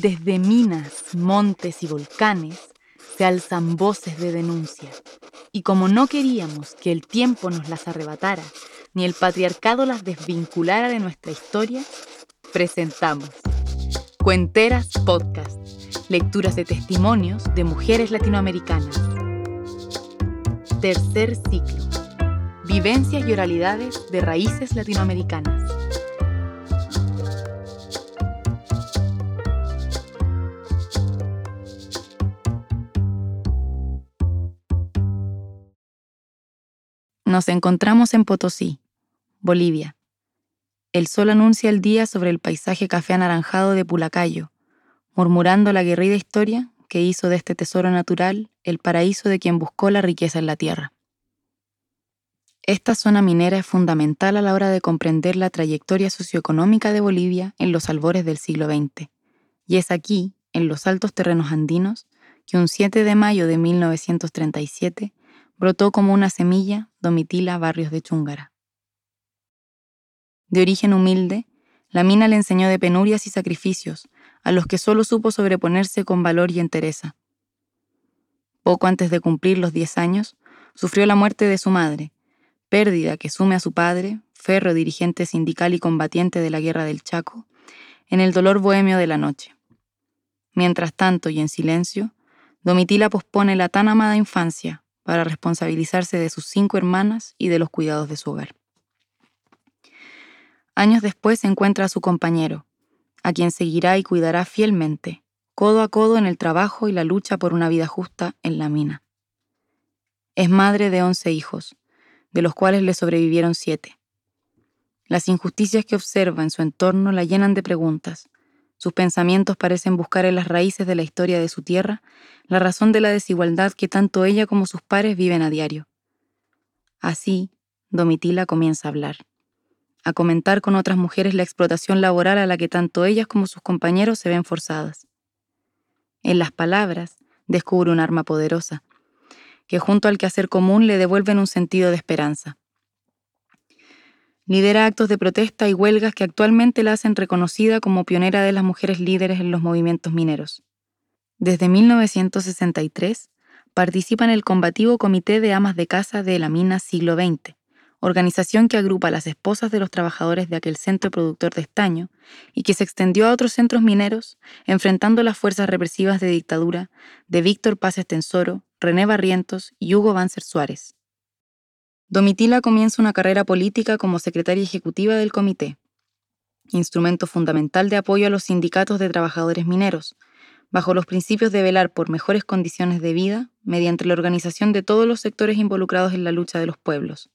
Desde minas, montes y volcanes se alzan voces de denuncia. Y como no queríamos que el tiempo nos las arrebatara, ni el patriarcado las desvinculara de nuestra historia, presentamos Cuenteras Podcast, lecturas de testimonios de mujeres latinoamericanas. Tercer ciclo, vivencias y oralidades de raíces latinoamericanas. Nos encontramos en Potosí, Bolivia. El sol anuncia el día sobre el paisaje café anaranjado de Pulacayo, murmurando la guerrida historia que hizo de este tesoro natural el paraíso de quien buscó la riqueza en la tierra. Esta zona minera es fundamental a la hora de comprender la trayectoria socioeconómica de Bolivia en los albores del siglo XX, y es aquí, en los altos terrenos andinos, que un 7 de mayo de 1937 brotó como una semilla Domitila Barrios de Chúngara. De origen humilde, la mina le enseñó de penurias y sacrificios, a los que solo supo sobreponerse con valor y entereza. Poco antes de cumplir los diez años, sufrió la muerte de su madre, pérdida que sume a su padre, ferro dirigente sindical y combatiente de la Guerra del Chaco, en el dolor bohemio de la noche. Mientras tanto y en silencio, Domitila pospone la tan amada infancia para responsabilizarse de sus cinco hermanas y de los cuidados de su hogar. Años después encuentra a su compañero, a quien seguirá y cuidará fielmente, codo a codo en el trabajo y la lucha por una vida justa en la mina. Es madre de once hijos, de los cuales le sobrevivieron siete. Las injusticias que observa en su entorno la llenan de preguntas, sus pensamientos parecen buscar en las raíces de la historia de su tierra la razón de la desigualdad que tanto ella como sus pares viven a diario. Así, Domitila comienza a hablar, a comentar con otras mujeres la explotación laboral a la que tanto ellas como sus compañeros se ven forzadas. En las palabras descubre un arma poderosa, que junto al quehacer común le devuelven un sentido de esperanza lidera actos de protesta y huelgas que actualmente la hacen reconocida como pionera de las mujeres líderes en los movimientos mineros. Desde 1963, participa en el combativo Comité de Amas de Casa de la Mina Siglo XX, organización que agrupa a las esposas de los trabajadores de aquel centro productor de estaño y que se extendió a otros centros mineros, enfrentando las fuerzas represivas de dictadura de Víctor Paz Estensoro, René Barrientos y Hugo Banzer Suárez. Domitila comienza una carrera política como secretaria ejecutiva del comité, instrumento fundamental de apoyo a los sindicatos de trabajadores mineros, bajo los principios de velar por mejores condiciones de vida mediante la organización de todos los sectores involucrados en la lucha de los pueblos,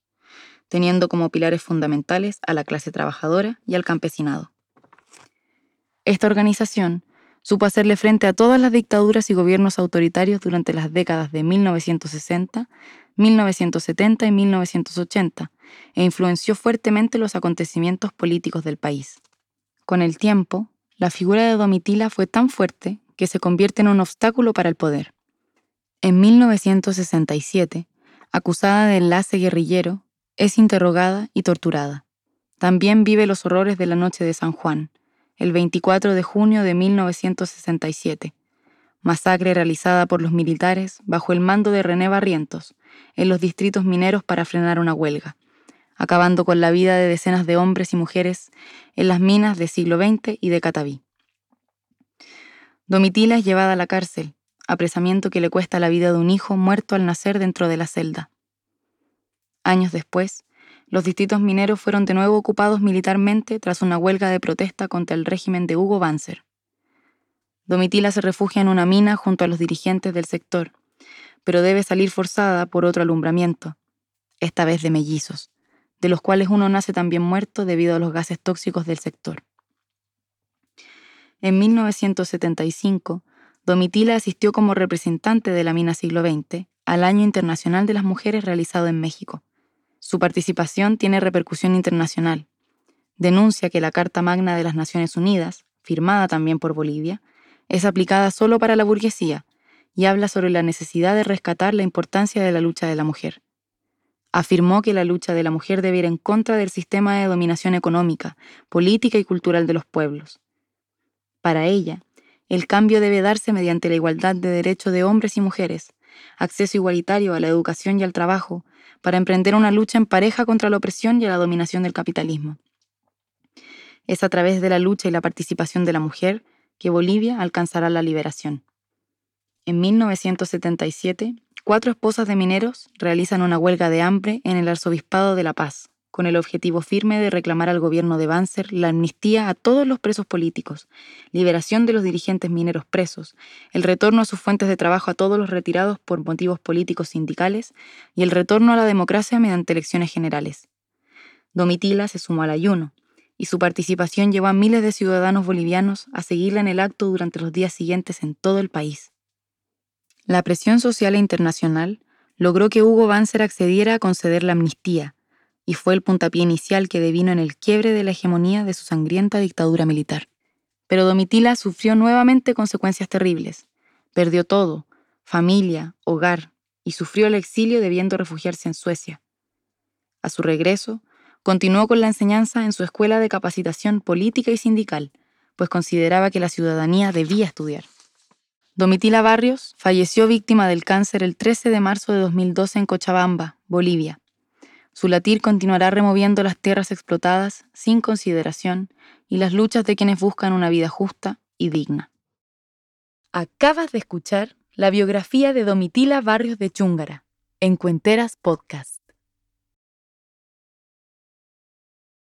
teniendo como pilares fundamentales a la clase trabajadora y al campesinado. Esta organización supo hacerle frente a todas las dictaduras y gobiernos autoritarios durante las décadas de 1960, 1970 y 1980, e influenció fuertemente los acontecimientos políticos del país. Con el tiempo, la figura de Domitila fue tan fuerte que se convierte en un obstáculo para el poder. En 1967, acusada de enlace guerrillero, es interrogada y torturada. También vive los horrores de la noche de San Juan, el 24 de junio de 1967, masacre realizada por los militares bajo el mando de René Barrientos en los distritos mineros para frenar una huelga, acabando con la vida de decenas de hombres y mujeres en las minas del siglo XX y de Cataví. Domitila es llevada a la cárcel, apresamiento que le cuesta la vida de un hijo muerto al nacer dentro de la celda. Años después, los distritos mineros fueron de nuevo ocupados militarmente tras una huelga de protesta contra el régimen de Hugo Banzer. Domitila se refugia en una mina junto a los dirigentes del sector, pero debe salir forzada por otro alumbramiento, esta vez de mellizos, de los cuales uno nace también muerto debido a los gases tóxicos del sector. En 1975, Domitila asistió como representante de la mina siglo XX al Año Internacional de las Mujeres realizado en México. Su participación tiene repercusión internacional. Denuncia que la Carta Magna de las Naciones Unidas, firmada también por Bolivia, es aplicada solo para la burguesía y habla sobre la necesidad de rescatar la importancia de la lucha de la mujer. Afirmó que la lucha de la mujer debe ir en contra del sistema de dominación económica, política y cultural de los pueblos. Para ella, El cambio debe darse mediante la igualdad de derechos de hombres y mujeres, acceso igualitario a la educación y al trabajo, para emprender una lucha en pareja contra la opresión y la dominación del capitalismo. Es a través de la lucha y la participación de la mujer que Bolivia alcanzará la liberación. En 1977, cuatro esposas de mineros realizan una huelga de hambre en el Arzobispado de La Paz, con el objetivo firme de reclamar al gobierno de Banzer la amnistía a todos los presos políticos, liberación de los dirigentes mineros presos, el retorno a sus fuentes de trabajo a todos los retirados por motivos políticos sindicales y el retorno a la democracia mediante elecciones generales. Domitila se sumó al ayuno, y su participación llevó a miles de ciudadanos bolivianos a seguirla en el acto durante los días siguientes en todo el país. La presión social e internacional logró que Hugo Banzer accediera a conceder la amnistía, y fue el puntapié inicial que devino en el quiebre de la hegemonía de su sangrienta dictadura militar. Pero Domitila sufrió nuevamente consecuencias terribles. Perdió todo, familia, hogar, y sufrió el exilio debiendo refugiarse en Suecia. A su regreso, continuó con la enseñanza en su escuela de capacitación política y sindical, pues consideraba que la ciudadanía debía estudiar. Domitila Barrios falleció víctima del cáncer el 13 de marzo de 2012 en Cochabamba, Bolivia, su latir continuará removiendo las tierras explotadas sin consideración y las luchas de quienes buscan una vida justa y digna. Acabas de escuchar la biografía de Domitila Barrios de Chúngara en Cuenteras Podcast.